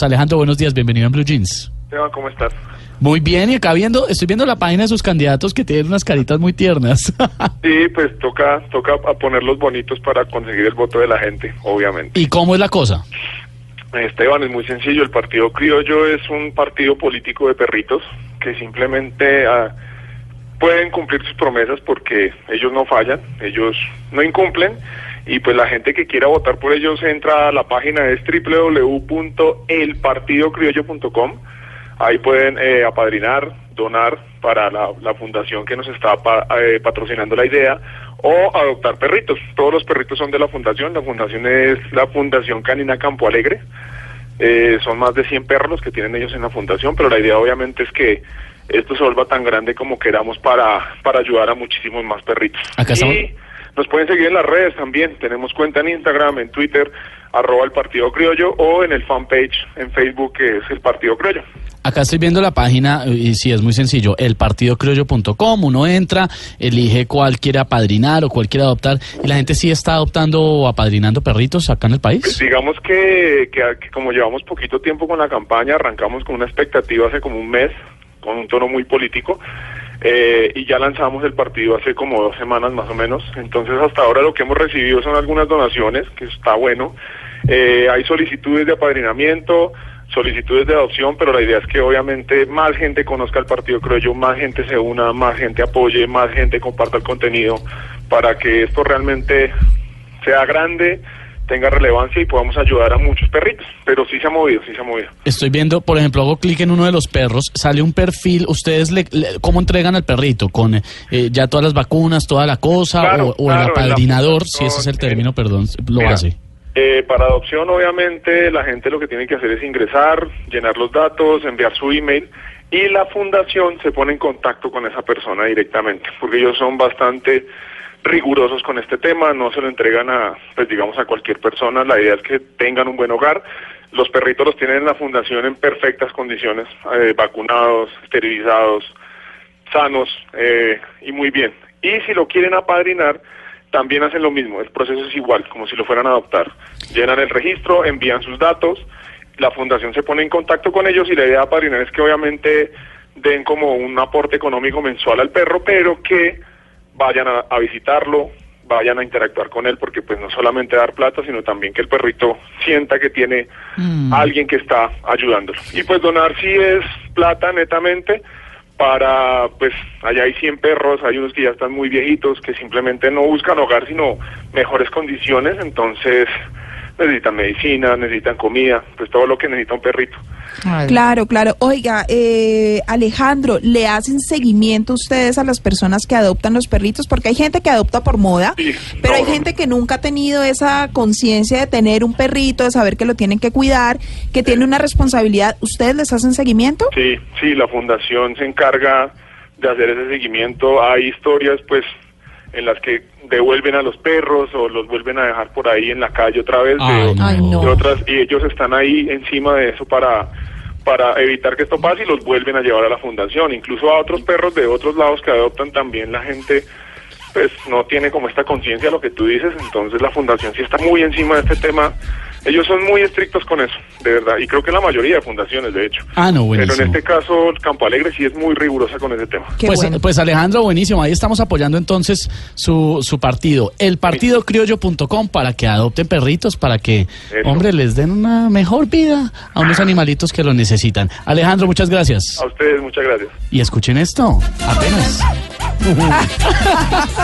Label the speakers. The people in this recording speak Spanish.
Speaker 1: Alejandro, buenos días, bienvenido en Blue Jeans.
Speaker 2: Esteban, ¿cómo estás?
Speaker 1: Muy bien, y acá viendo, estoy viendo la página de sus candidatos que tienen unas caritas muy tiernas.
Speaker 2: Sí, pues toca, toca a ponerlos bonitos para conseguir el voto de la gente, obviamente.
Speaker 1: ¿Y cómo es la cosa?
Speaker 2: Esteban, es muy sencillo. El Partido Criollo es un partido político de perritos que simplemente ah, pueden cumplir sus promesas porque ellos no fallan, ellos no incumplen. Y pues la gente que quiera votar por ellos entra a la página es www.elpartidocriollo.com. Ahí pueden eh, apadrinar, donar para la, la fundación que nos está pa- eh, patrocinando la idea o adoptar perritos. Todos los perritos son de la fundación. La fundación es la Fundación Canina Campo Alegre. Eh, son más de 100 perros los que tienen ellos en la fundación, pero la idea obviamente es que esto se vuelva tan grande como queramos para, para ayudar a muchísimos más perritos.
Speaker 1: Acá estamos-
Speaker 2: Y nos pueden seguir en las redes también. Tenemos cuenta en Instagram, en Twitter, arroba el Partido Criollo o en el fanpage en Facebook que es el Partido Criollo.
Speaker 1: Acá estoy viendo la página y sí, es muy sencillo, elpartidocriollo.com, uno entra, elige cuál quiere apadrinar o cuál quiere adoptar, y la gente sí está adoptando o apadrinando perritos acá en el
Speaker 2: Pues
Speaker 1: país.
Speaker 2: digamos que, que, que como llevamos poquito tiempo con la campaña, arrancamos con una expectativa hace como un mes, con un tono muy político, eh, y ya lanzamos el partido hace como dos semanas más o menos. Entonces hasta ahora lo que hemos recibido son algunas donaciones, que está bueno. Eh, hay solicitudes de apadrinamiento, solicitudes de adopción, pero la idea es que obviamente más gente conozca el partido, creo yo, más gente se una, más gente apoye, más gente comparta el contenido para que esto realmente sea grande, tenga relevancia y podamos ayudar a muchos perritos. Pero sí se ha movido, sí se ha movido.
Speaker 1: Estoy viendo, por ejemplo, hago clic en uno de los perros, sale un perfil, ustedes le, le- cómo entregan al perrito, con eh, ya todas las vacunas, toda la cosa,
Speaker 2: Claro,
Speaker 1: o, o
Speaker 2: claro,
Speaker 1: el apadrinador, si ese es el
Speaker 2: eh,
Speaker 1: término, perdón, lo
Speaker 2: Mira,
Speaker 1: hace.
Speaker 2: eh, para adopción, obviamente, la gente lo que tiene que hacer es ingresar, llenar los datos, enviar su email y la fundación se pone en contacto con esa persona directamente, porque ellos son bastante rigurosos con este tema, no se lo entregan a, pues digamos, a cualquier persona. La idea es que tengan un buen hogar. Los perritos los tienen en la fundación en perfectas condiciones, eh, vacunados, esterilizados, sanos eh, y muy bien. Y si lo quieren apadrinar, también hacen lo mismo. El proceso es igual, como si lo fueran a adoptar. Llenan el registro, envían sus datos, la fundación se pone en contacto con ellos y la idea de apadrinar es que obviamente den como un aporte económico mensual al perro, pero que vayan a, a visitarlo, vayan a interactuar con él, porque pues no solamente dar plata, sino también que el perrito sienta que tiene alguien que está ayudándolo. Y pues donar sí es plata netamente para, pues allá hay 100 perros, hay unos que ya están muy viejitos, que simplemente no buscan hogar, sino mejores condiciones, entonces necesitan medicina, necesitan comida, pues todo lo que necesita un perrito.
Speaker 3: Claro, claro. Oiga, eh, Alejandro, ¿le hacen seguimiento ustedes a las personas que adoptan los perritos? Porque hay gente que adopta por moda,
Speaker 2: Sí,
Speaker 3: pero
Speaker 2: no,
Speaker 3: hay
Speaker 2: no.
Speaker 3: gente que nunca ha tenido esa conciencia de tener un perrito, de saber que lo tienen que cuidar, que tiene una responsabilidad. ¿Ustedes les hacen seguimiento?
Speaker 2: Sí, sí, la fundación se encarga de hacer ese seguimiento. Hay historias, pues, en las que devuelven a los perros o los vuelven a dejar por ahí en la calle otra vez. de-
Speaker 1: Ay, no.
Speaker 3: Ay, no.
Speaker 2: de otras y ellos están ahí encima de eso para para evitar que esto pase y los vuelven a llevar a la fundación, incluso a otros perros de otros lados que adoptan también la gente pues no tiene como esta conciencia de lo que tú dices, entonces la fundación sí está muy encima de este tema. Ellos son muy estrictos con eso, de verdad, y creo que la mayoría de fundaciones, de hecho.
Speaker 1: Ah, no,
Speaker 2: Pero en
Speaker 1: buenísimo.
Speaker 2: este caso, Campo Alegre sí es muy rigurosa con ese tema.
Speaker 3: Qué
Speaker 1: pues,
Speaker 3: bueno.
Speaker 1: pues Alejandro, buenísimo. Ahí estamos apoyando entonces su, su partido, elpartidocriollo.com, para que adopten perritos, para que,
Speaker 2: Eso.
Speaker 1: hombre, les den una mejor vida a unos animalitos que lo necesitan. Alejandro, muchas gracias.
Speaker 2: A ustedes, muchas gracias.
Speaker 1: Y escuchen esto, apenas.